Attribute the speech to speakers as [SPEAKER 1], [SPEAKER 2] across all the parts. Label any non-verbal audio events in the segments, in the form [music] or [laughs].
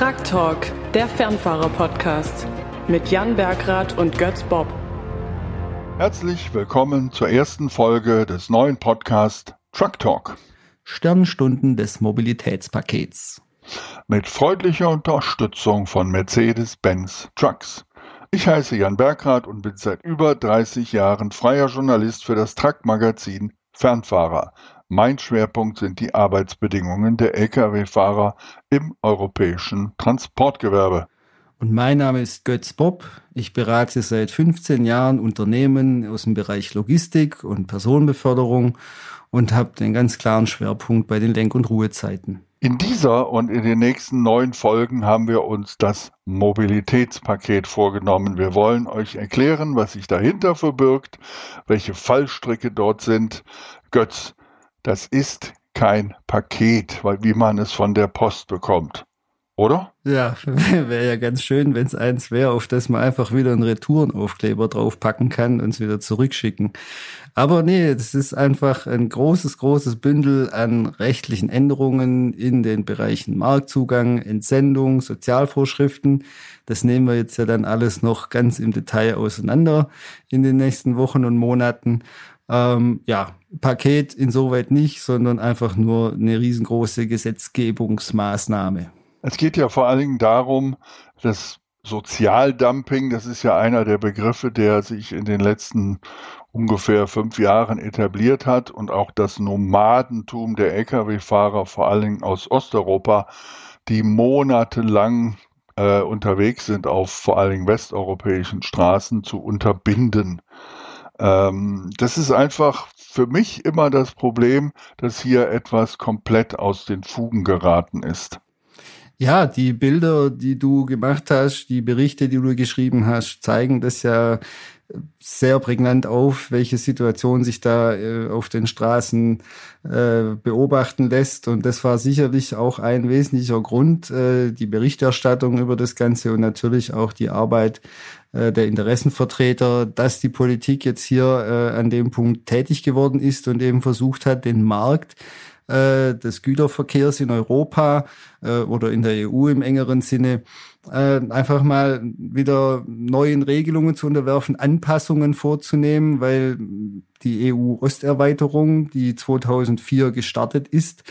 [SPEAKER 1] Truck Talk, der Fernfahrer-Podcast mit Jan Bergrath und Götz Bob.
[SPEAKER 2] Herzlich willkommen zur ersten Folge des neuen Podcasts Truck Talk.
[SPEAKER 3] Sternstunden des Mobilitätspakets.
[SPEAKER 2] Mit freundlicher Unterstützung von Mercedes-Benz Trucks. Ich heiße Jan Bergrath und bin seit über 30 Jahren freier Journalist für das Truck-Magazin Fernfahrer. Mein Schwerpunkt sind die Arbeitsbedingungen der Lkw-Fahrer im europäischen Transportgewerbe.
[SPEAKER 3] Und mein Name ist Götz Bob. Ich berate seit 15 Jahren Unternehmen aus dem Bereich Logistik und Personenbeförderung und habe den ganz klaren Schwerpunkt bei den Lenk- und Ruhezeiten.
[SPEAKER 2] In dieser und in den nächsten neun Folgen haben wir uns das Mobilitätspaket vorgenommen. Wir wollen euch erklären, was sich dahinter verbirgt, welche Fallstricke dort sind. Götz, das ist kein Paket, weil wie man es von der Post bekommt. Oder?
[SPEAKER 3] Ja, [laughs] wäre ja ganz schön, wenn es eins wäre, auf das man einfach wieder einen Retourenaufkleber draufpacken kann und es wieder zurückschicken. Aber nee, das ist einfach ein großes, großes Bündel an rechtlichen Änderungen in den Bereichen Marktzugang, Entsendung, Sozialvorschriften. Das nehmen wir jetzt ja dann alles noch ganz im Detail auseinander in den nächsten Wochen und Monaten. Ähm, ja, Paket insoweit nicht, sondern einfach nur eine riesengroße Gesetzgebungsmaßnahme.
[SPEAKER 2] Es geht ja vor allen Dingen darum, dass Sozialdumping, das ist ja einer der Begriffe, der sich in den letzten ungefähr fünf Jahren etabliert hat und auch das Nomadentum der Lkw-Fahrer, vor allen Dingen aus Osteuropa, die monatelang äh, unterwegs sind auf vor allen Dingen westeuropäischen Straßen, zu unterbinden. Ähm, das ist einfach für mich immer das Problem, dass hier etwas komplett aus den Fugen geraten ist.
[SPEAKER 3] Ja, die Bilder, die du gemacht hast, die Berichte, die du geschrieben hast, zeigen das ja sehr prägnant auf, welche Situation sich da äh, auf den Straßen äh, beobachten lässt. Und das war sicherlich auch ein wesentlicher Grund, äh, die Berichterstattung über das Ganze und natürlich auch die Arbeit äh, der Interessenvertreter, dass die Politik jetzt hier äh, an dem Punkt tätig geworden ist und eben versucht hat, den Markt äh, des Güterverkehrs in Europa oder in der EU im engeren Sinne äh, einfach mal wieder neuen Regelungen zu unterwerfen, Anpassungen vorzunehmen, weil die EU-Osterweiterung, die 2004 gestartet ist,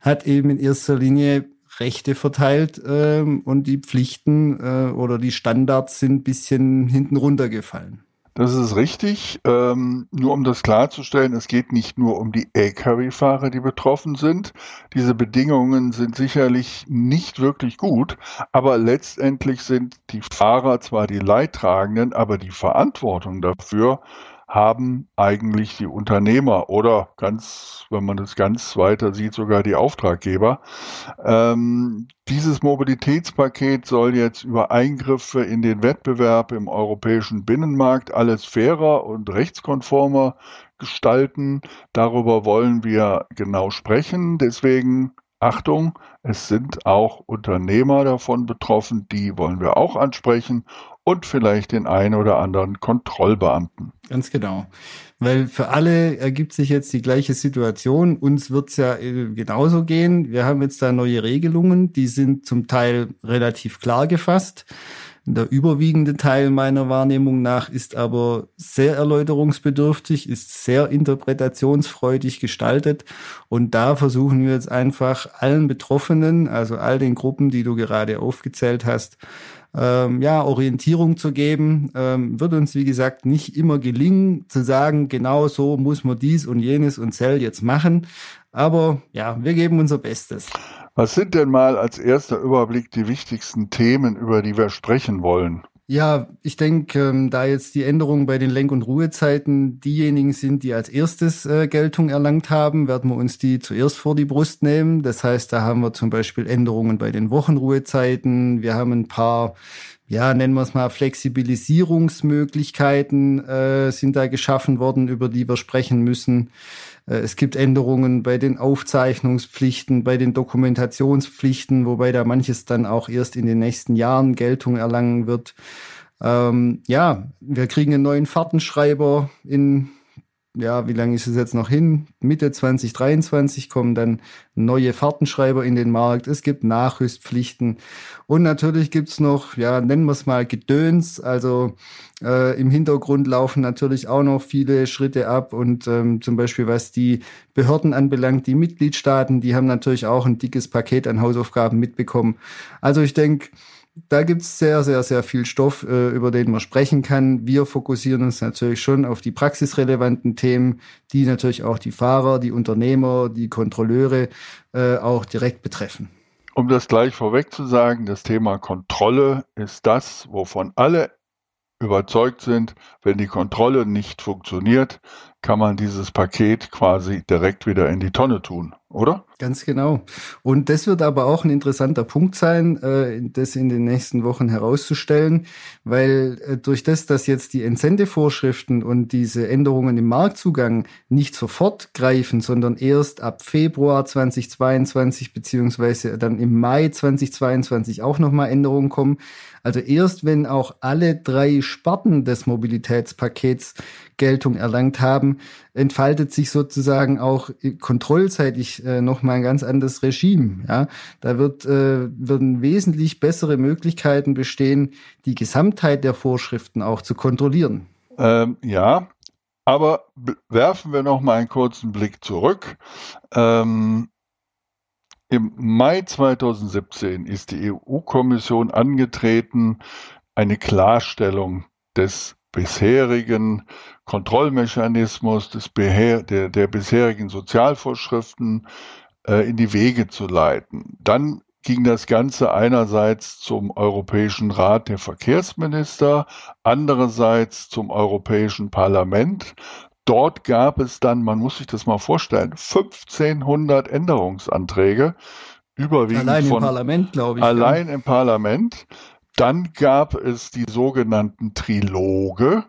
[SPEAKER 3] hat eben in erster Linie Rechte verteilt ähm, und die Pflichten äh, oder die Standards sind bisschen hinten runtergefallen.
[SPEAKER 2] Das ist richtig. Ähm, nur um das klarzustellen, es geht nicht nur um die Lkw-Fahrer, die betroffen sind. Diese Bedingungen sind sicherlich nicht wirklich gut, aber letztendlich sind die Fahrer zwar die Leidtragenden, aber die Verantwortung dafür haben eigentlich die Unternehmer oder ganz, wenn man das ganz weiter sieht, sogar die Auftraggeber. Ähm, dieses Mobilitätspaket soll jetzt über Eingriffe in den Wettbewerb im europäischen Binnenmarkt alles fairer und rechtskonformer gestalten. Darüber wollen wir genau sprechen. Deswegen Achtung, es sind auch Unternehmer davon betroffen, die wollen wir auch ansprechen und vielleicht den einen oder anderen Kontrollbeamten.
[SPEAKER 3] Ganz genau. Weil für alle ergibt sich jetzt die gleiche Situation. Uns wird's ja äh, genauso gehen. Wir haben jetzt da neue Regelungen, die sind zum Teil relativ klar gefasst. Der überwiegende Teil meiner Wahrnehmung nach ist aber sehr erläuterungsbedürftig, ist sehr interpretationsfreudig gestaltet. Und da versuchen wir jetzt einfach allen Betroffenen, also all den Gruppen, die du gerade aufgezählt hast, ähm, ja, Orientierung zu geben. Ähm, wird uns, wie gesagt, nicht immer gelingen, zu sagen, genau so muss man dies und jenes und Zell jetzt machen. Aber ja, wir geben unser Bestes.
[SPEAKER 2] Was sind denn mal als erster Überblick die wichtigsten Themen, über die wir sprechen wollen?
[SPEAKER 3] Ja, ich denke, ähm, da jetzt die Änderungen bei den Lenk- und Ruhezeiten diejenigen sind, die als erstes äh, Geltung erlangt haben, werden wir uns die zuerst vor die Brust nehmen. Das heißt, da haben wir zum Beispiel Änderungen bei den Wochenruhezeiten. Wir haben ein paar ja, nennen wir es mal, Flexibilisierungsmöglichkeiten äh, sind da geschaffen worden, über die wir sprechen müssen. Äh, es gibt Änderungen bei den Aufzeichnungspflichten, bei den Dokumentationspflichten, wobei da manches dann auch erst in den nächsten Jahren Geltung erlangen wird. Ähm, ja, wir kriegen einen neuen Fahrtenschreiber in ja, wie lange ist es jetzt noch hin? Mitte 2023 kommen dann neue Fahrtenschreiber in den Markt. Es gibt Nachrüstpflichten. Und natürlich gibt's noch, ja, nennen wir es mal Gedöns. Also äh, im Hintergrund laufen natürlich auch noch viele Schritte ab. Und ähm, zum Beispiel, was die Behörden anbelangt, die Mitgliedstaaten, die haben natürlich auch ein dickes Paket an Hausaufgaben mitbekommen. Also ich denke, da gibt's sehr, sehr, sehr viel Stoff, äh, über den man sprechen kann. Wir fokussieren uns natürlich schon auf die praxisrelevanten Themen, die natürlich auch die Fahrer, die Unternehmer, die Kontrolleure äh, auch direkt betreffen.
[SPEAKER 2] Um das gleich vorweg zu sagen, das Thema Kontrolle ist das, wovon alle überzeugt sind, wenn die Kontrolle nicht funktioniert, kann man dieses Paket quasi direkt wieder in die Tonne tun, oder?
[SPEAKER 3] Ganz genau. Und das wird aber auch ein interessanter Punkt sein, äh, das in den nächsten Wochen herauszustellen, weil äh, durch das, dass jetzt die Entsendevorschriften und diese Änderungen im Marktzugang nicht sofort greifen, sondern erst ab Februar 2022 beziehungsweise dann im Mai 2022 auch nochmal Änderungen kommen, also erst wenn auch alle drei Sparten des Mobilitätspakets Geltung erlangt haben, entfaltet sich sozusagen auch kontrollseitig äh, nochmal ein ganz anderes Regime. Ja? Da wird, äh, würden wesentlich bessere Möglichkeiten bestehen, die Gesamtheit der Vorschriften auch zu kontrollieren.
[SPEAKER 2] Ähm, ja, aber werfen wir noch mal einen kurzen Blick zurück. Ähm, im Mai 2017 ist die EU-Kommission angetreten, eine Klarstellung des bisherigen Kontrollmechanismus, des der, der bisherigen Sozialvorschriften äh, in die Wege zu leiten. Dann ging das Ganze einerseits zum Europäischen Rat der Verkehrsminister, andererseits zum Europäischen Parlament. Dort gab es dann, man muss sich das mal vorstellen, 1500 Änderungsanträge, überwiegend
[SPEAKER 3] allein
[SPEAKER 2] von
[SPEAKER 3] im Parlament, glaube ich.
[SPEAKER 2] Allein ja. im Parlament. Dann gab es die sogenannten Triloge.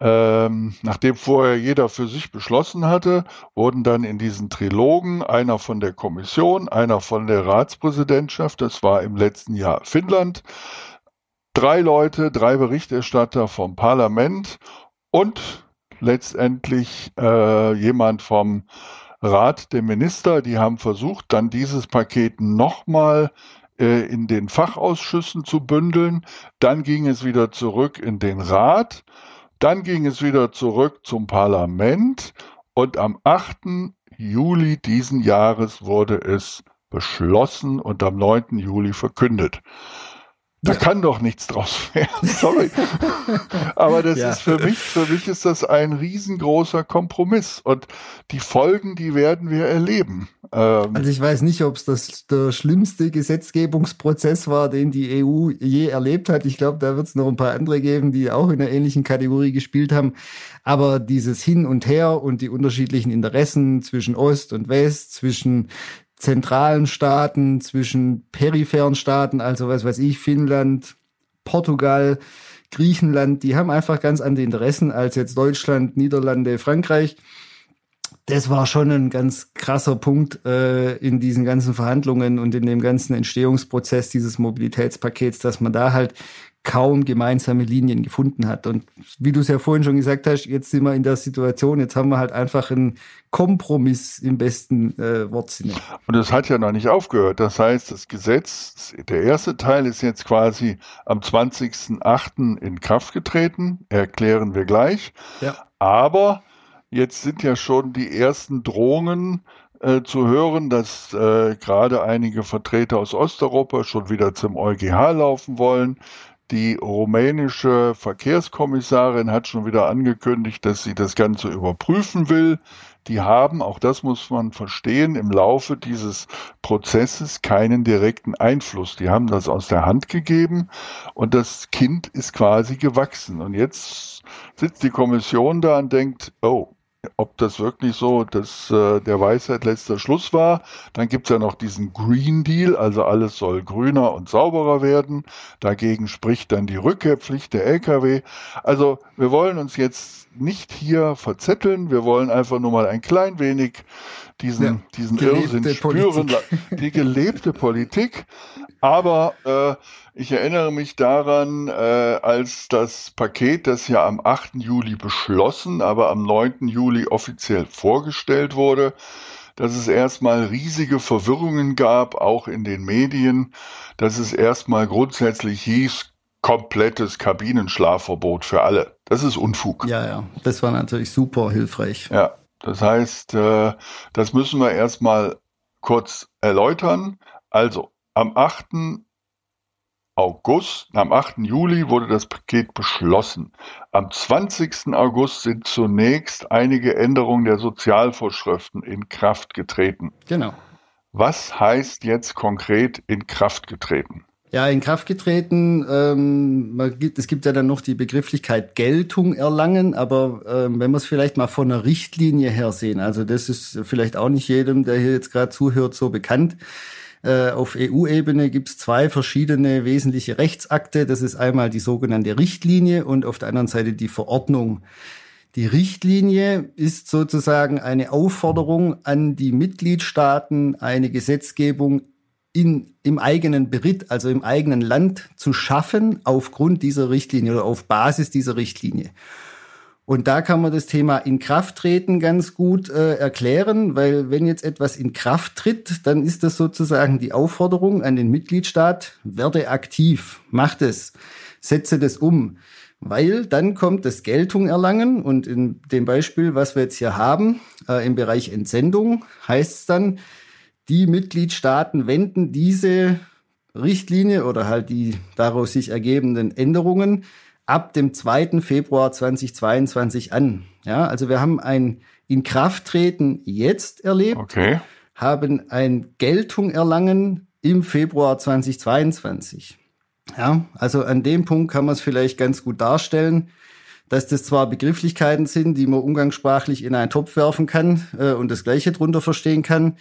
[SPEAKER 2] Ähm, nachdem vorher jeder für sich beschlossen hatte, wurden dann in diesen Trilogen einer von der Kommission, einer von der Ratspräsidentschaft, das war im letzten Jahr Finnland, drei Leute, drei Berichterstatter vom Parlament und letztendlich äh, jemand vom Rat der Minister, die haben versucht, dann dieses Paket nochmal äh, in den Fachausschüssen zu bündeln. Dann ging es wieder zurück in den Rat. Dann ging es wieder zurück zum Parlament. Und am 8. Juli diesen Jahres wurde es beschlossen und am 9. Juli verkündet. Da kann doch nichts draus werden. [laughs] Sorry. Aber das ja. ist für mich, für mich ist das ein riesengroßer Kompromiss. Und die Folgen, die werden wir erleben.
[SPEAKER 3] Ähm also ich weiß nicht, ob es das der schlimmste Gesetzgebungsprozess war, den die EU je erlebt hat. Ich glaube, da wird es noch ein paar andere geben, die auch in einer ähnlichen Kategorie gespielt haben. Aber dieses Hin und Her und die unterschiedlichen Interessen zwischen Ost und West, zwischen zentralen Staaten, zwischen peripheren Staaten, also was weiß ich, Finnland, Portugal, Griechenland, die haben einfach ganz andere Interessen als jetzt Deutschland, Niederlande, Frankreich. Das war schon ein ganz krasser Punkt äh, in diesen ganzen Verhandlungen und in dem ganzen Entstehungsprozess dieses Mobilitätspakets, dass man da halt kaum gemeinsame Linien gefunden hat. Und wie du es ja vorhin schon gesagt hast, jetzt sind wir in der Situation, jetzt haben wir halt einfach einen Kompromiss im besten äh, Wortsinne.
[SPEAKER 2] Und es hat ja noch nicht aufgehört. Das heißt, das Gesetz, der erste Teil ist jetzt quasi am 20.08. in Kraft getreten, erklären wir gleich. Ja. Aber jetzt sind ja schon die ersten Drohungen äh, zu hören, dass äh, gerade einige Vertreter aus Osteuropa schon wieder zum EuGH laufen wollen. Die rumänische Verkehrskommissarin hat schon wieder angekündigt, dass sie das Ganze überprüfen will. Die haben, auch das muss man verstehen, im Laufe dieses Prozesses keinen direkten Einfluss. Die haben das aus der Hand gegeben und das Kind ist quasi gewachsen. Und jetzt sitzt die Kommission da und denkt, oh, ob das wirklich so dass äh, der Weisheit letzter Schluss war. Dann gibt's ja noch diesen Green Deal, also alles soll grüner und sauberer werden. Dagegen spricht dann die Rückkehrpflicht der Lkw. Also wir wollen uns jetzt nicht hier verzetteln, wir wollen einfach nur mal ein klein wenig diesen, ja, diesen Irrsinn spüren, die gelebte Politik. Aber äh, ich erinnere mich daran, äh, als das Paket, das ja am 8. Juli beschlossen, aber am 9. Juli offiziell vorgestellt wurde, dass es erstmal riesige Verwirrungen gab, auch in den Medien, dass es erstmal grundsätzlich hieß, komplettes Kabinenschlafverbot für alle. Das ist Unfug.
[SPEAKER 3] Ja, ja, das war natürlich super hilfreich.
[SPEAKER 2] Ja, das heißt, äh, das müssen wir erstmal kurz erläutern. Also, am 8. August, am 8. Juli wurde das Paket beschlossen. Am 20. August sind zunächst einige Änderungen der Sozialvorschriften in Kraft getreten.
[SPEAKER 3] Genau.
[SPEAKER 2] Was heißt jetzt konkret in Kraft getreten?
[SPEAKER 3] Ja, in Kraft getreten. Ähm, gibt, es gibt ja dann noch die Begrifflichkeit Geltung erlangen, aber ähm, wenn wir es vielleicht mal von einer Richtlinie her sehen, also das ist vielleicht auch nicht jedem, der hier jetzt gerade zuhört, so bekannt. Äh, auf EU-Ebene gibt es zwei verschiedene wesentliche Rechtsakte. Das ist einmal die sogenannte Richtlinie und auf der anderen Seite die Verordnung. Die Richtlinie ist sozusagen eine Aufforderung an die Mitgliedstaaten, eine Gesetzgebung in, im eigenen Beritt, also im eigenen Land zu schaffen aufgrund dieser Richtlinie oder auf Basis dieser Richtlinie. Und da kann man das Thema Inkrafttreten ganz gut äh, erklären, weil wenn jetzt etwas in Kraft tritt, dann ist das sozusagen die Aufforderung an den Mitgliedstaat, werde aktiv, mach das, setze das um. Weil dann kommt das Geltung erlangen und in dem Beispiel, was wir jetzt hier haben, äh, im Bereich Entsendung, heißt es dann, die Mitgliedstaaten wenden diese Richtlinie oder halt die daraus sich ergebenden Änderungen ab dem 2. Februar 2022 an. Ja, also wir haben ein Inkrafttreten jetzt erlebt,
[SPEAKER 2] okay.
[SPEAKER 3] haben ein Geltung erlangen im Februar 2022. Ja, also an dem Punkt kann man es vielleicht ganz gut darstellen, dass das zwar Begrifflichkeiten sind, die man umgangssprachlich in einen Topf werfen kann äh, und das Gleiche drunter verstehen kann.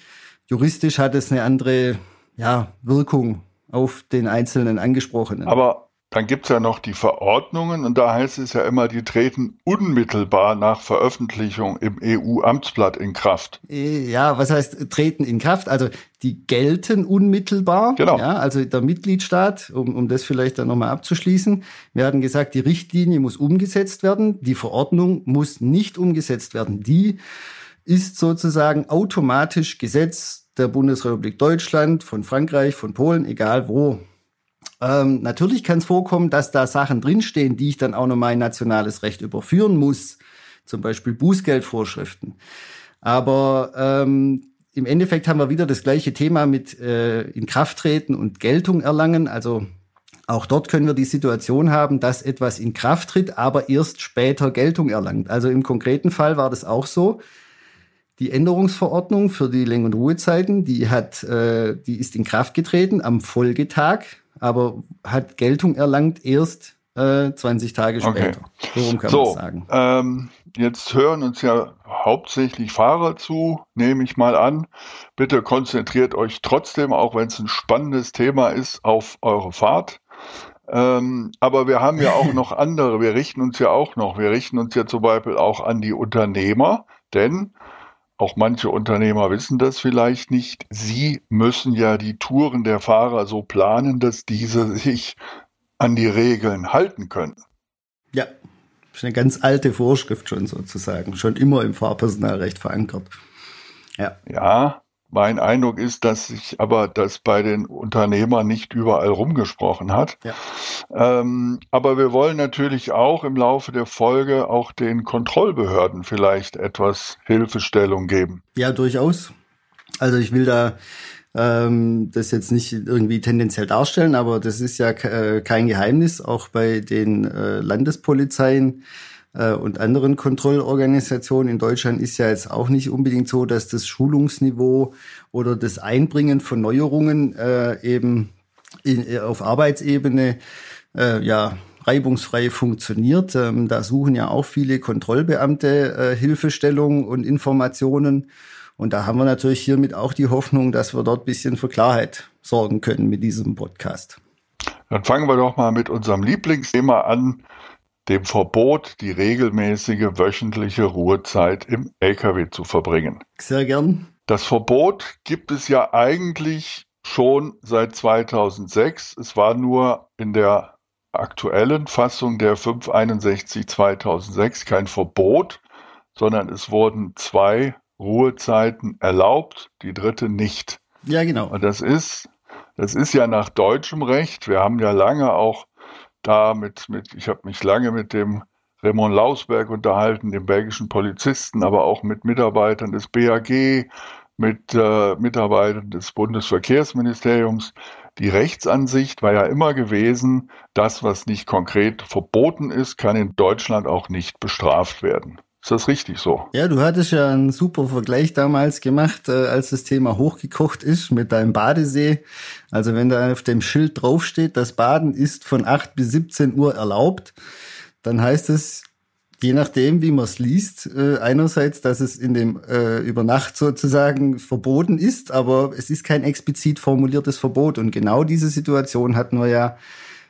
[SPEAKER 3] Juristisch hat es eine andere ja, Wirkung auf den einzelnen Angesprochenen.
[SPEAKER 2] Aber dann gibt es ja noch die Verordnungen und da heißt es ja immer, die treten unmittelbar nach Veröffentlichung im EU-Amtsblatt in Kraft.
[SPEAKER 3] Äh, ja, was heißt treten in Kraft? Also die gelten unmittelbar.
[SPEAKER 2] Genau.
[SPEAKER 3] Ja, also der Mitgliedstaat, um, um das vielleicht dann nochmal abzuschließen. Wir hatten gesagt, die Richtlinie muss umgesetzt werden, die Verordnung muss nicht umgesetzt werden. Die ist sozusagen automatisch Gesetz der Bundesrepublik Deutschland, von Frankreich, von Polen, egal wo. Ähm, natürlich kann es vorkommen, dass da Sachen drinstehen, die ich dann auch noch mein nationales Recht überführen muss, zum Beispiel Bußgeldvorschriften. Aber ähm, im Endeffekt haben wir wieder das gleiche Thema mit äh, Inkrafttreten und Geltung erlangen. Also auch dort können wir die Situation haben, dass etwas in Kraft tritt, aber erst später Geltung erlangt. Also im konkreten Fall war das auch so. Die Änderungsverordnung für die Lenk- und Ruhezeiten, die hat, äh, die ist in Kraft getreten am Folgetag aber hat Geltung erlangt erst äh, 20 Tage später.
[SPEAKER 2] Okay. Worum kann so, man sagen? Ähm, jetzt hören uns ja hauptsächlich Fahrer zu, nehme ich mal an. Bitte konzentriert euch trotzdem, auch wenn es ein spannendes Thema ist, auf eure Fahrt. Ähm, aber wir haben ja auch [laughs] noch andere, wir richten uns ja auch noch, wir richten uns ja zum Beispiel auch an die Unternehmer, denn auch manche Unternehmer wissen das vielleicht nicht. Sie müssen ja die Touren der Fahrer so planen, dass diese sich an die Regeln halten können.
[SPEAKER 3] Ja, das ist eine ganz alte Vorschrift schon sozusagen, schon immer im Fahrpersonalrecht verankert.
[SPEAKER 2] Ja. Ja, mein Eindruck ist, dass sich aber das bei den Unternehmern nicht überall rumgesprochen hat. Ja. Ähm, aber wir wollen natürlich auch im Laufe der Folge auch den Kontrollbehörden vielleicht etwas Hilfestellung geben.
[SPEAKER 3] Ja, durchaus. Also ich will da ähm, das jetzt nicht irgendwie tendenziell darstellen, aber das ist ja äh, kein Geheimnis, auch bei den äh, Landespolizeien und anderen Kontrollorganisationen in Deutschland ist ja jetzt auch nicht unbedingt so, dass das Schulungsniveau oder das Einbringen von Neuerungen äh, eben in, äh, auf Arbeitsebene äh, ja reibungsfrei funktioniert. Ähm, da suchen ja auch viele Kontrollbeamte äh, Hilfestellung und Informationen. Und da haben wir natürlich hiermit auch die Hoffnung, dass wir dort bisschen für Klarheit sorgen können mit diesem Podcast.
[SPEAKER 2] Dann fangen wir doch mal mit unserem Lieblingsthema an, dem Verbot, die regelmäßige wöchentliche Ruhezeit im Lkw zu verbringen.
[SPEAKER 3] Sehr gern.
[SPEAKER 2] Das Verbot gibt es ja eigentlich schon seit 2006. Es war nur in der aktuellen Fassung der 561 2006 kein Verbot, sondern es wurden zwei Ruhezeiten erlaubt, die dritte nicht.
[SPEAKER 3] Ja, genau.
[SPEAKER 2] Und das ist, das ist ja nach deutschem Recht. Wir haben ja lange auch da mit, mit ich habe mich lange mit dem Raymond Lausberg unterhalten, dem belgischen Polizisten, aber auch mit Mitarbeitern des BAG, mit äh, Mitarbeitern des Bundesverkehrsministeriums. Die Rechtsansicht war ja immer gewesen, das, was nicht konkret verboten ist, kann in Deutschland auch nicht bestraft werden. Ist das richtig so?
[SPEAKER 3] Ja, du hattest ja einen super Vergleich damals gemacht, äh, als das Thema hochgekocht ist mit deinem Badesee. Also wenn da auf dem Schild draufsteht, das Baden ist von 8 bis 17 Uhr erlaubt, dann heißt es, je nachdem, wie man es liest, äh, einerseits, dass es in dem äh, über Nacht sozusagen verboten ist, aber es ist kein explizit formuliertes Verbot. Und genau diese Situation hatten wir ja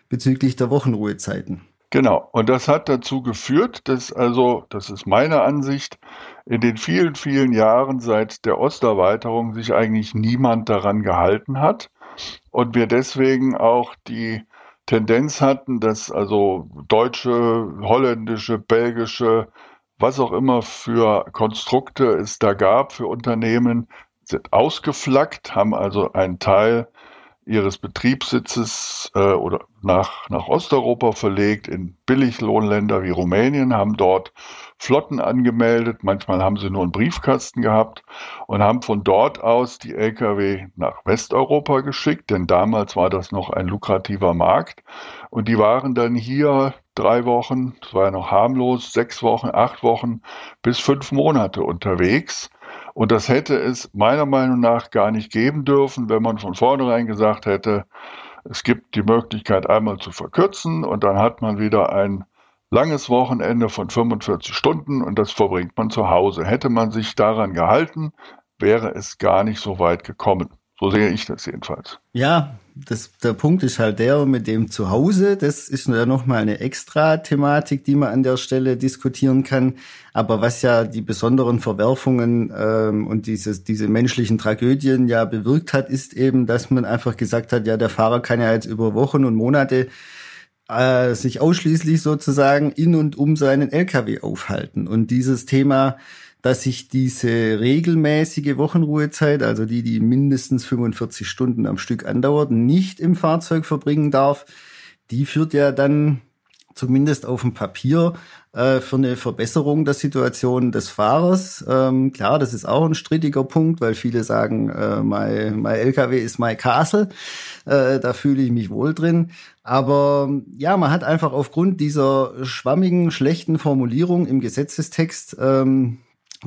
[SPEAKER 3] bezüglich der Wochenruhezeiten.
[SPEAKER 2] Genau. Und das hat dazu geführt, dass also, das ist meine Ansicht, in den vielen, vielen Jahren seit der Osterweiterung sich eigentlich niemand daran gehalten hat und wir deswegen auch die Tendenz hatten, dass also deutsche, holländische, belgische, was auch immer für Konstrukte es da gab für Unternehmen, sind ausgeflaggt, haben also einen Teil ihres Betriebssitzes äh, oder nach, nach Osteuropa verlegt, in Billiglohnländer wie Rumänien, haben dort Flotten angemeldet. Manchmal haben sie nur einen Briefkasten gehabt und haben von dort aus die Lkw nach Westeuropa geschickt, denn damals war das noch ein lukrativer Markt. Und die waren dann hier drei Wochen, das war ja noch harmlos, sechs Wochen, acht Wochen bis fünf Monate unterwegs und das hätte es meiner Meinung nach gar nicht geben dürfen, wenn man von vornherein gesagt hätte, es gibt die Möglichkeit einmal zu verkürzen und dann hat man wieder ein langes Wochenende von 45 Stunden und das verbringt man zu Hause. Hätte man sich daran gehalten, wäre es gar nicht so weit gekommen. So sehe ich das jedenfalls.
[SPEAKER 3] Ja, das, der Punkt ist halt der mit dem Zuhause. Das ist ja nochmal eine extra Thematik, die man an der Stelle diskutieren kann. Aber was ja die besonderen Verwerfungen ähm, und dieses, diese menschlichen Tragödien ja bewirkt hat, ist eben, dass man einfach gesagt hat, ja, der Fahrer kann ja jetzt über Wochen und Monate äh, sich ausschließlich sozusagen in und um seinen LKW aufhalten. Und dieses Thema dass ich diese regelmäßige Wochenruhezeit, also die, die mindestens 45 Stunden am Stück andauert, nicht im Fahrzeug verbringen darf, die führt ja dann zumindest auf dem Papier äh, für eine Verbesserung der Situation des Fahrers. Ähm, klar, das ist auch ein strittiger Punkt, weil viele sagen, äh, mein, LKW ist mein Castle, äh, da fühle ich mich wohl drin. Aber ja, man hat einfach aufgrund dieser schwammigen, schlechten Formulierung im Gesetzestext ähm,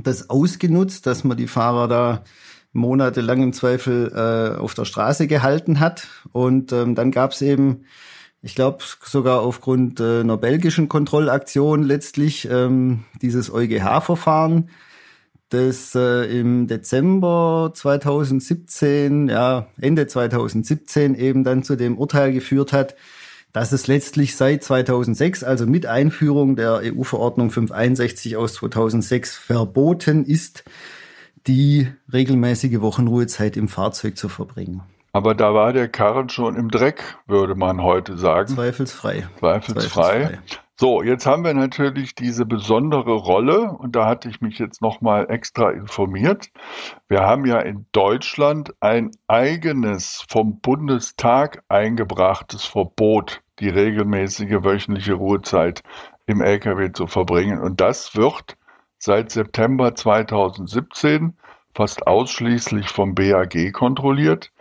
[SPEAKER 3] das ausgenutzt, dass man die Fahrer da monatelang im Zweifel äh, auf der Straße gehalten hat. Und ähm, dann gab es eben, ich glaube sogar aufgrund äh, einer belgischen Kontrollaktion letztlich ähm, dieses EuGH-Verfahren, das äh, im Dezember 2017, ja Ende 2017 eben dann zu dem Urteil geführt hat, dass es letztlich seit 2006, also mit Einführung der EU-Verordnung 561 aus 2006, verboten ist, die regelmäßige Wochenruhezeit im Fahrzeug zu verbringen.
[SPEAKER 2] Aber da war der Karren schon im Dreck, würde man heute sagen.
[SPEAKER 3] Zweifelsfrei.
[SPEAKER 2] Zweifelsfrei. Zweifelsfrei. So, jetzt haben wir natürlich diese besondere Rolle und da hatte ich mich jetzt nochmal extra informiert. Wir haben ja in Deutschland ein eigenes vom Bundestag eingebrachtes Verbot die regelmäßige wöchentliche Ruhezeit im Lkw zu verbringen. Und das wird seit September 2017 fast ausschließlich vom BAG kontrolliert.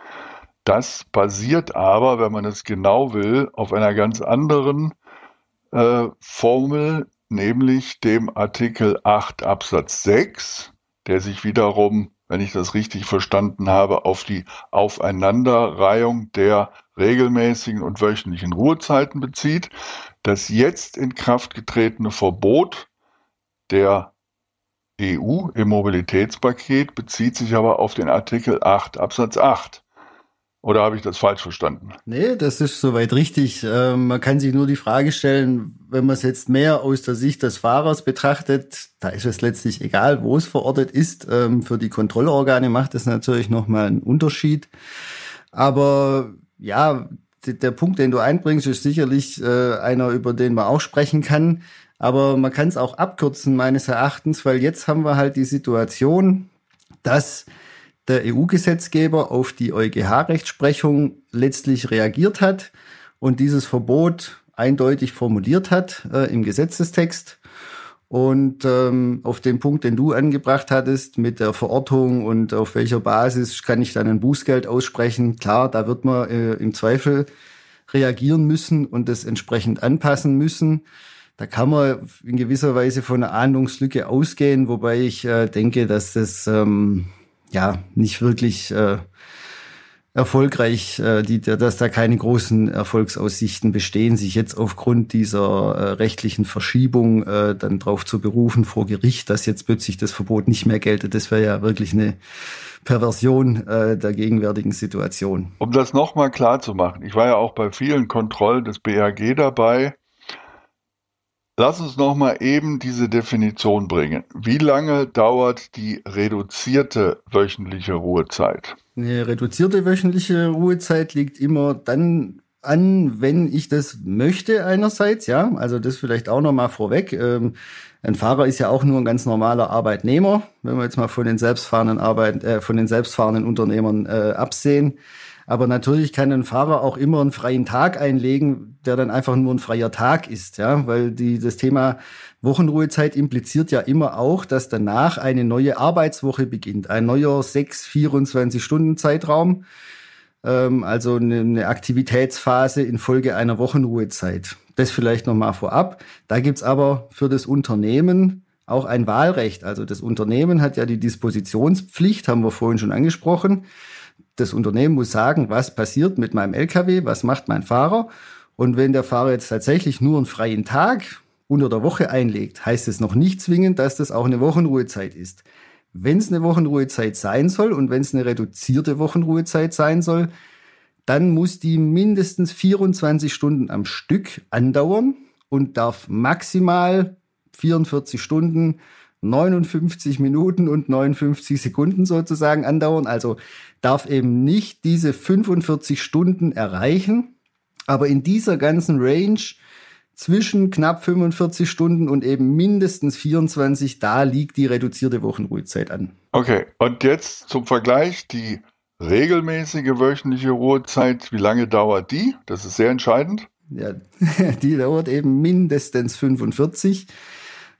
[SPEAKER 2] Das basiert aber, wenn man es genau will, auf einer ganz anderen äh, Formel, nämlich dem Artikel 8 Absatz 6, der sich wiederum, wenn ich das richtig verstanden habe, auf die Aufeinanderreihung der regelmäßigen und wöchentlichen Ruhezeiten bezieht. Das jetzt in Kraft getretene Verbot der EU im Mobilitätspaket bezieht sich aber auf den Artikel 8 Absatz 8. Oder habe ich das falsch verstanden?
[SPEAKER 3] Nee, das ist soweit richtig. Ähm, man kann sich nur die Frage stellen, wenn man es jetzt mehr aus der Sicht des Fahrers betrachtet, da ist es letztlich egal, wo es verortet ist. Ähm, für die Kontrollorgane macht es natürlich nochmal einen Unterschied. Aber ja, der Punkt, den du einbringst, ist sicherlich äh, einer, über den man auch sprechen kann. Aber man kann es auch abkürzen, meines Erachtens, weil jetzt haben wir halt die Situation, dass der EU-Gesetzgeber auf die EuGH-Rechtsprechung letztlich reagiert hat und dieses Verbot eindeutig formuliert hat äh, im Gesetzestext. Und ähm, auf den Punkt, den du angebracht hattest mit der Verortung und auf welcher Basis kann ich dann ein Bußgeld aussprechen, klar, da wird man äh, im Zweifel reagieren müssen und das entsprechend anpassen müssen. Da kann man in gewisser Weise von einer Ahndungslücke ausgehen, wobei ich äh, denke, dass das ähm, ja nicht wirklich äh, erfolgreich, äh, die, dass da keine großen Erfolgsaussichten bestehen, sich jetzt aufgrund dieser äh, rechtlichen Verschiebung äh, dann drauf zu berufen vor Gericht, dass jetzt plötzlich das Verbot nicht mehr gelte. Das wäre ja wirklich eine Perversion äh, der gegenwärtigen Situation.
[SPEAKER 2] Um das nochmal klar zu machen, ich war ja auch bei vielen Kontrollen des BAG dabei. Lass uns nochmal eben diese Definition bringen. Wie lange dauert die reduzierte wöchentliche Ruhezeit?
[SPEAKER 3] Eine reduzierte wöchentliche Ruhezeit liegt immer dann an, wenn ich das möchte einerseits, ja, also das vielleicht auch nochmal vorweg. Ähm, ein Fahrer ist ja auch nur ein ganz normaler Arbeitnehmer, wenn wir jetzt mal von den selbstfahrenden Arbeit, äh, von den selbstfahrenden Unternehmern äh, absehen. Aber natürlich kann ein Fahrer auch immer einen freien Tag einlegen, der dann einfach nur ein freier Tag ist, ja, weil die, das Thema Wochenruhezeit impliziert ja immer auch, dass danach eine neue Arbeitswoche beginnt, ein neuer 6, 24 Stunden Zeitraum, ähm, also eine, eine Aktivitätsphase infolge einer Wochenruhezeit. Das vielleicht nochmal vorab. Da gibt's aber für das Unternehmen auch ein Wahlrecht. Also das Unternehmen hat ja die Dispositionspflicht, haben wir vorhin schon angesprochen das Unternehmen muss sagen, was passiert mit meinem LKW, was macht mein Fahrer. Und wenn der Fahrer jetzt tatsächlich nur einen freien Tag unter der Woche einlegt, heißt es noch nicht zwingend, dass das auch eine Wochenruhezeit ist. Wenn es eine Wochenruhezeit sein soll und wenn es eine reduzierte Wochenruhezeit sein soll, dann muss die mindestens 24 Stunden am Stück andauern und darf maximal 44 Stunden 59 Minuten und 59 Sekunden sozusagen andauern. Also darf eben nicht diese 45 Stunden erreichen. Aber in dieser ganzen Range zwischen knapp 45 Stunden und eben mindestens 24, da liegt die reduzierte Wochenruhezeit an.
[SPEAKER 2] Okay, und jetzt zum Vergleich die regelmäßige wöchentliche Ruhezeit. Wie lange dauert die? Das ist sehr entscheidend.
[SPEAKER 3] Ja, [laughs] die dauert eben mindestens 45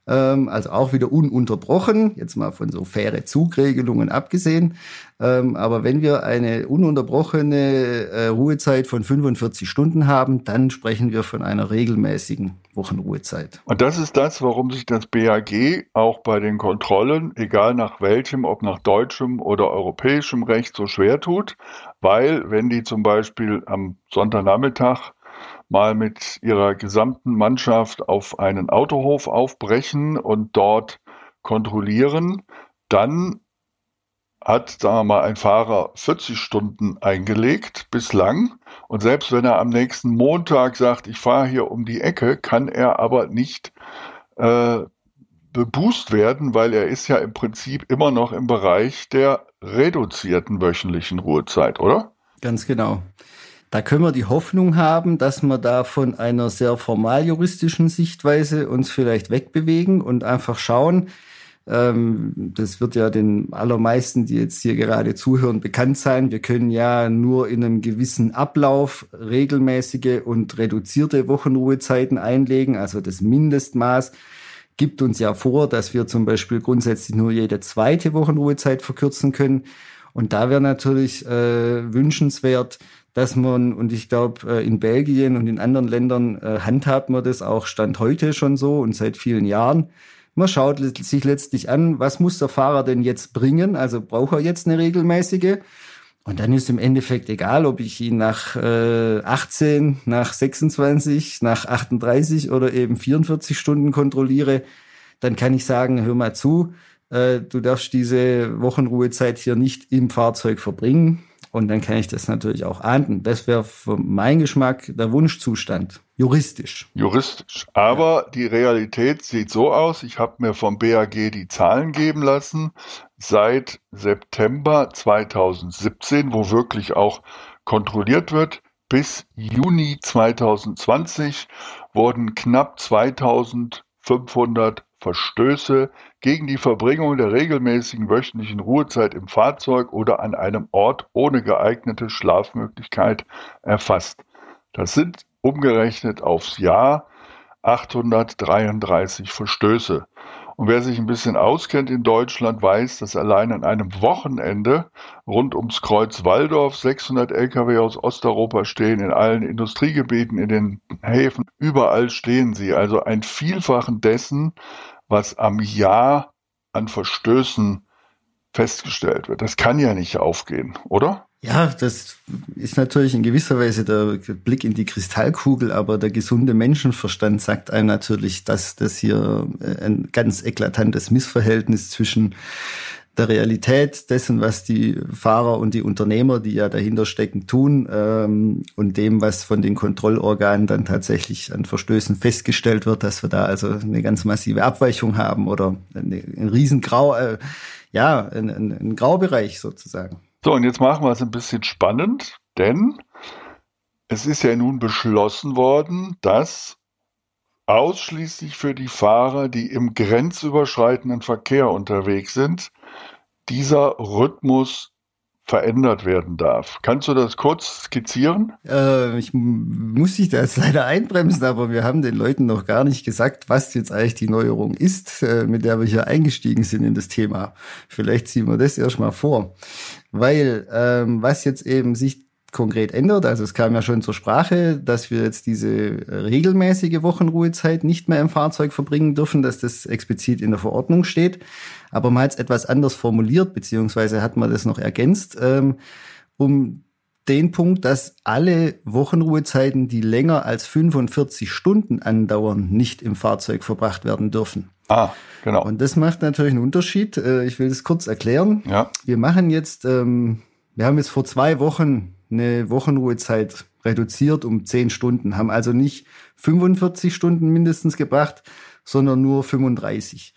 [SPEAKER 3] ähm, also auch wieder ununterbrochen, jetzt mal von so faire Zugregelungen abgesehen. Ähm, aber wenn wir eine ununterbrochene äh, Ruhezeit von 45 Stunden haben, dann sprechen wir von einer regelmäßigen Wochenruhezeit.
[SPEAKER 2] Und das ist das, warum sich das BAG auch bei den Kontrollen, egal nach welchem, ob nach deutschem oder europäischem Recht, so schwer tut, weil wenn die zum Beispiel am Sonntagnachmittag mal mit ihrer gesamten Mannschaft auf einen Autohof aufbrechen und dort kontrollieren, dann hat, sagen wir mal, ein Fahrer 40 Stunden eingelegt bislang. Und selbst wenn er am nächsten Montag sagt, ich fahre hier um die Ecke, kann er aber nicht äh, beboost werden, weil er ist ja im Prinzip immer noch im Bereich der reduzierten wöchentlichen Ruhezeit, oder?
[SPEAKER 3] Ganz genau. Da können wir die Hoffnung haben, dass wir da von einer sehr formal juristischen Sichtweise uns vielleicht wegbewegen und einfach schauen, ähm, das wird ja den allermeisten, die jetzt hier gerade zuhören, bekannt sein. Wir können ja nur in einem gewissen Ablauf regelmäßige und reduzierte Wochenruhezeiten einlegen. Also das Mindestmaß gibt uns ja vor, dass wir zum Beispiel grundsätzlich nur jede zweite Wochenruhezeit verkürzen können. Und da wäre natürlich äh, wünschenswert, dass man, und ich glaube, äh, in Belgien und in anderen Ländern äh, handhabt man das auch Stand heute schon so und seit vielen Jahren. Man schaut sich letztlich an, was muss der Fahrer denn jetzt bringen? Also braucht er jetzt eine regelmäßige? Und dann ist im Endeffekt egal, ob ich ihn nach äh, 18, nach 26, nach 38 oder eben 44 Stunden kontrolliere. Dann kann ich sagen, hör mal zu, äh, du darfst diese Wochenruhezeit hier nicht im Fahrzeug verbringen. Und dann kann ich das natürlich auch ahnden. Das wäre für meinen Geschmack der Wunschzustand. Juristisch.
[SPEAKER 2] Juristisch. Aber ja. die Realität sieht so aus. Ich habe mir vom BAG die Zahlen geben lassen. seit September 2017, wo wirklich auch kontrolliert wird. Bis Juni 2020 wurden knapp 2500 Verstöße gegen die Verbringung der regelmäßigen wöchentlichen Ruhezeit im Fahrzeug oder an einem Ort ohne geeignete Schlafmöglichkeit erfasst. Das sind umgerechnet aufs Jahr 833 Verstöße. Und wer sich ein bisschen auskennt in Deutschland, weiß, dass allein an einem Wochenende rund ums Kreuz Waldorf 600 Lkw aus Osteuropa stehen, in allen Industriegebieten, in den Häfen, überall stehen sie. Also ein Vielfachen dessen, was am Jahr an Verstößen festgestellt wird. Das kann ja nicht aufgehen, oder?
[SPEAKER 3] Ja, das ist natürlich in gewisser Weise der Blick in die Kristallkugel, aber der gesunde Menschenverstand sagt einem natürlich, dass das hier äh, ein ganz eklatantes Missverhältnis zwischen der Realität dessen, was die Fahrer und die Unternehmer, die ja dahinter stecken, tun ähm, und dem, was von den Kontrollorganen dann tatsächlich an Verstößen festgestellt wird, dass wir da also eine ganz massive Abweichung haben oder eine, ein Riesengrau, äh, ja, ein, ein, ein Graubereich sozusagen.
[SPEAKER 2] So, und jetzt machen wir es ein bisschen spannend, denn es ist ja nun beschlossen worden, dass ausschließlich für die Fahrer, die im grenzüberschreitenden Verkehr unterwegs sind, dieser Rhythmus verändert werden darf. Kannst du das kurz skizzieren?
[SPEAKER 3] Äh, ich muss dich da jetzt leider einbremsen, aber wir haben den Leuten noch gar nicht gesagt, was jetzt eigentlich die Neuerung ist, äh, mit der wir hier eingestiegen sind in das Thema. Vielleicht ziehen wir das erstmal vor. Weil ähm, was jetzt eben sich konkret ändert. Also es kam ja schon zur Sprache, dass wir jetzt diese regelmäßige Wochenruhezeit nicht mehr im Fahrzeug verbringen dürfen, dass das explizit in der Verordnung steht. Aber man hat es etwas anders formuliert, beziehungsweise hat man das noch ergänzt, ähm, um den Punkt, dass alle Wochenruhezeiten, die länger als 45 Stunden andauern, nicht im Fahrzeug verbracht werden dürfen.
[SPEAKER 2] Ah, genau.
[SPEAKER 3] Und das macht natürlich einen Unterschied. Äh, ich will das kurz erklären.
[SPEAKER 2] Ja.
[SPEAKER 3] Wir machen jetzt, ähm, wir haben jetzt vor zwei Wochen eine Wochenruhezeit reduziert um 10 Stunden, haben also nicht 45 Stunden mindestens gebracht, sondern nur 35.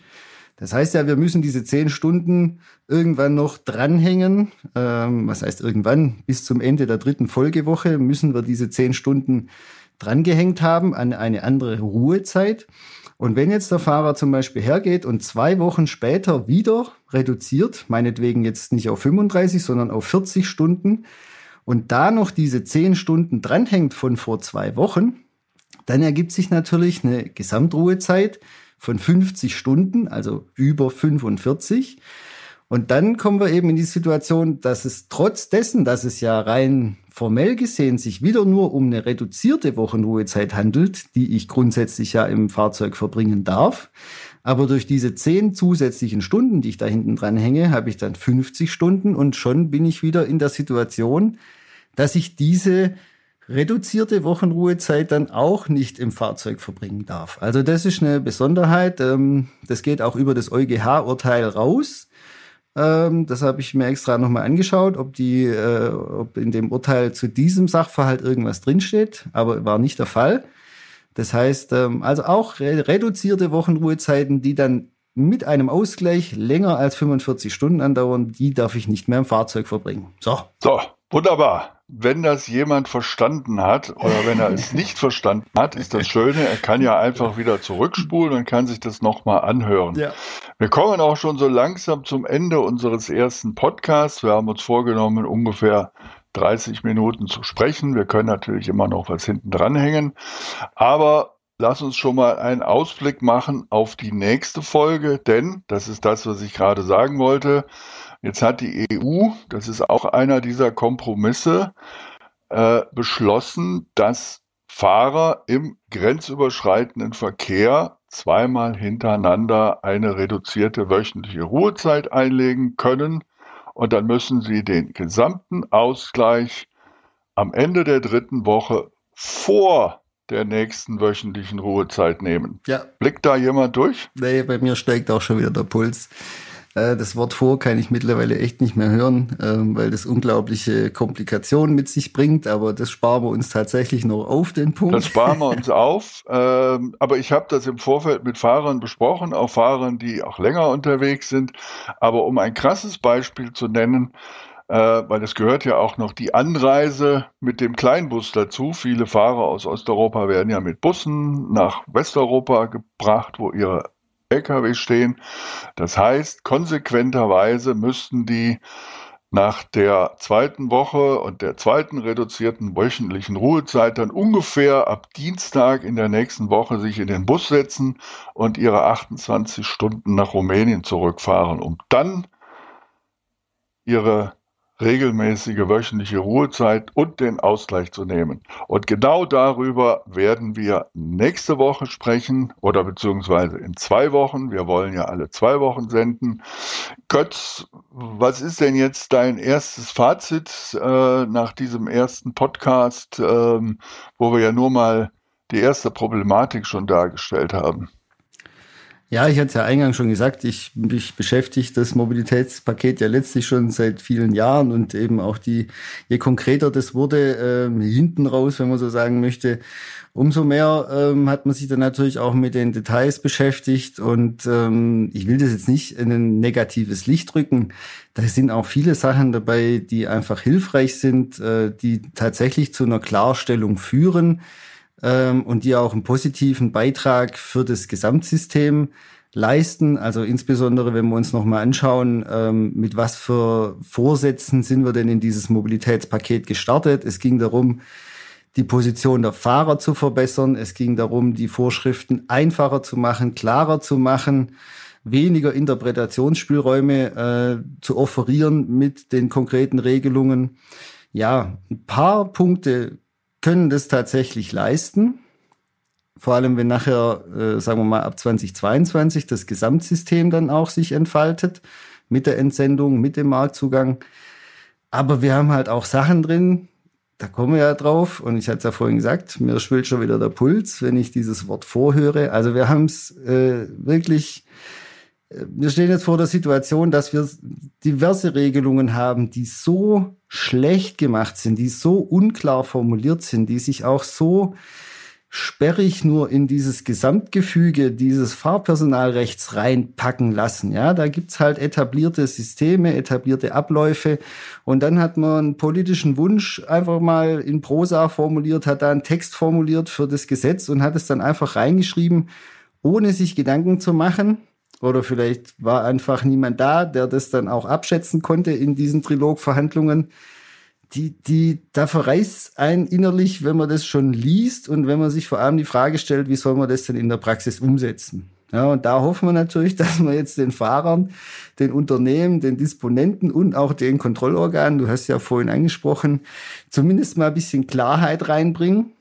[SPEAKER 3] Das heißt ja, wir müssen diese 10 Stunden irgendwann noch dranhängen. Ähm, was heißt irgendwann? Bis zum Ende der dritten Folgewoche müssen wir diese 10 Stunden drangehängt haben an eine andere Ruhezeit. Und wenn jetzt der Fahrer zum Beispiel hergeht und zwei Wochen später wieder reduziert, meinetwegen jetzt nicht auf 35, sondern auf 40 Stunden, und da noch diese zehn Stunden dranhängt von vor zwei Wochen, dann ergibt sich natürlich eine Gesamtruhezeit von 50 Stunden, also über 45. Und dann kommen wir eben in die Situation, dass es trotz dessen, dass es ja rein formell gesehen sich wieder nur um eine reduzierte Wochenruhezeit handelt, die ich grundsätzlich ja im Fahrzeug verbringen darf, aber durch diese zehn zusätzlichen Stunden, die ich da hinten dran hänge, habe ich dann 50 Stunden und schon bin ich wieder in der Situation, dass ich diese reduzierte Wochenruhezeit dann auch nicht im Fahrzeug verbringen darf. Also das ist eine Besonderheit. Ähm, das geht auch über das EuGH-Urteil raus. Ähm, das habe ich mir extra nochmal angeschaut, ob die, äh, ob in dem Urteil zu diesem Sachverhalt irgendwas drinsteht, aber war nicht der Fall. Das heißt, ähm, also auch reduzierte Wochenruhezeiten, die dann mit einem Ausgleich länger als 45 Stunden andauern, die darf ich nicht mehr im Fahrzeug verbringen. So.
[SPEAKER 2] So, wunderbar wenn das jemand verstanden hat oder wenn er es nicht verstanden hat, ist das Schöne, er kann ja einfach wieder zurückspulen und kann sich das nochmal anhören. Ja. Wir kommen auch schon so langsam zum Ende unseres ersten Podcasts. Wir haben uns vorgenommen, ungefähr 30 Minuten zu sprechen. Wir können natürlich immer noch was hinten dranhängen. Aber lass uns schon mal einen Ausblick machen auf die nächste Folge, denn das ist das, was ich gerade sagen wollte. Jetzt hat die EU, das ist auch einer dieser Kompromisse, äh, beschlossen, dass Fahrer im grenzüberschreitenden Verkehr zweimal hintereinander eine reduzierte wöchentliche Ruhezeit einlegen können. Und dann müssen sie den gesamten Ausgleich am Ende der dritten Woche vor der nächsten wöchentlichen Ruhezeit nehmen. Ja. Blickt da jemand durch?
[SPEAKER 3] Nee, bei mir steigt auch schon wieder der Puls. Äh, das Wort vor kann ich mittlerweile echt nicht mehr hören, ähm, weil das unglaubliche Komplikationen mit sich bringt. Aber das sparen wir uns tatsächlich noch auf den Punkt.
[SPEAKER 2] Das sparen wir uns auf. Ähm, aber ich habe das im Vorfeld mit Fahrern besprochen, auch Fahrern, die auch länger unterwegs sind. Aber um ein krasses Beispiel zu nennen, äh, weil es gehört ja auch noch die Anreise mit dem Kleinbus dazu. Viele Fahrer aus Osteuropa werden ja mit Bussen nach Westeuropa gebracht, wo ihre Lkw stehen. Das heißt, konsequenterweise müssten die nach der zweiten Woche und der zweiten reduzierten wöchentlichen Ruhezeit dann ungefähr ab Dienstag in der nächsten Woche sich in den Bus setzen und ihre 28 Stunden nach Rumänien zurückfahren, um dann ihre regelmäßige wöchentliche Ruhezeit und den Ausgleich zu nehmen. Und genau darüber werden wir nächste Woche sprechen oder beziehungsweise in zwei Wochen. Wir wollen ja alle zwei Wochen senden. Götz, was ist denn jetzt dein erstes Fazit äh, nach diesem ersten Podcast, ähm, wo wir ja nur mal die erste Problematik schon dargestellt haben?
[SPEAKER 3] Ja, ich hatte es ja eingangs schon gesagt, ich mich beschäftigt das Mobilitätspaket ja letztlich schon seit vielen Jahren und eben auch die, je konkreter das wurde, äh, hinten raus, wenn man so sagen möchte, umso mehr ähm, hat man sich dann natürlich auch mit den Details beschäftigt und ähm, ich will das jetzt nicht in ein negatives Licht drücken. Da sind auch viele Sachen dabei, die einfach hilfreich sind, äh, die tatsächlich zu einer Klarstellung führen ähm, und die auch einen positiven Beitrag für das Gesamtsystem leisten. Also insbesondere, wenn wir uns nochmal anschauen, ähm, mit was für Vorsätzen sind wir denn in dieses Mobilitätspaket gestartet. Es ging darum, die Position der Fahrer zu verbessern. Es ging darum, die Vorschriften einfacher zu machen, klarer zu machen, weniger Interpretationsspielräume äh, zu offerieren mit den konkreten Regelungen. Ja, ein paar Punkte können das tatsächlich leisten. Vor allem, wenn nachher, äh, sagen wir mal, ab 2022 das Gesamtsystem dann auch sich entfaltet mit der Entsendung, mit dem Marktzugang. Aber wir haben halt auch Sachen drin, da kommen wir ja drauf. Und ich hatte es ja vorhin gesagt, mir schwillt schon wieder der Puls, wenn ich dieses Wort vorhöre. Also wir haben es äh, wirklich wir stehen jetzt vor der Situation, dass wir diverse Regelungen haben, die so schlecht gemacht sind, die so unklar formuliert sind, die sich auch so sperrig nur in dieses Gesamtgefüge dieses Fahrpersonalrechts reinpacken lassen. Ja, da gibt's halt etablierte Systeme, etablierte Abläufe und dann hat man einen politischen Wunsch einfach mal in Prosa formuliert, hat da einen Text formuliert für das Gesetz und hat es dann einfach reingeschrieben, ohne sich Gedanken zu machen oder vielleicht war einfach niemand da, der das dann auch abschätzen konnte in diesen Trilogverhandlungen. Die, die, da verreißt ein innerlich, wenn man das schon liest und wenn man sich vor allem die Frage stellt, wie soll man das denn in der Praxis umsetzen? Ja, und da hoffen wir natürlich, [laughs] dass wir jetzt den Fahrern, den Unternehmen, den Disponenten und auch den Kontrollorganen, du hast ja vorhin angesprochen, zumindest mal ein bisschen Klarheit reinbringen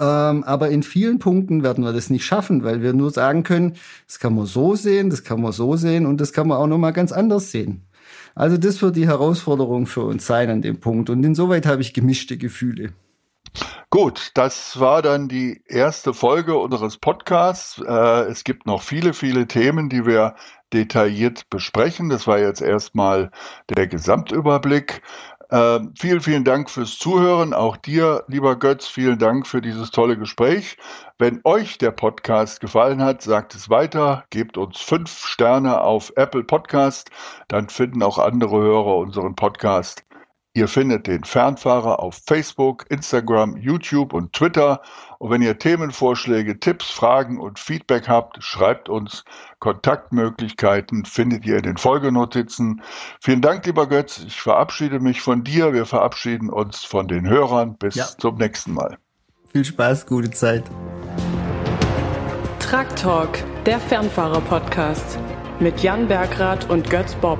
[SPEAKER 3] ähm, aber in vielen Punkten werden wir das nicht schaffen, weil wir nur sagen können, das kann man so sehen, das kann man so sehen und das kann man auch nochmal ganz anders sehen. Also das wird die Herausforderung für uns sein an dem Punkt. Und insoweit habe ich gemischte Gefühle.
[SPEAKER 2] Gut, das war dann die erste Folge unseres Podcasts. Äh, es gibt noch viele, viele Themen, die wir detailliert besprechen. Das war jetzt erstmal der Gesamtüberblick. Ähm, vielen, vielen Dank fürs Zuhören. Auch dir, lieber Götz, vielen Dank für dieses tolle Gespräch. Wenn euch der Podcast gefallen hat, sagt es weiter, gebt uns fünf Sterne auf Apple Podcast, dann finden auch andere Hörer unseren Podcast. Ihr findet den Fernfahrer auf Facebook, Instagram, YouTube und Twitter. Und wenn ihr Themenvorschläge, Tipps, Fragen und Feedback habt, schreibt uns. Kontaktmöglichkeiten findet ihr in den Folgenotizen. Vielen Dank, lieber Götz. Ich verabschiede mich von dir. Wir verabschieden uns von den Hörern. Bis ja. zum nächsten Mal.
[SPEAKER 3] Viel Spaß, gute Zeit.
[SPEAKER 1] Truck Talk, der Fernfahrer-Podcast mit Jan Bergrath und Götz Bob.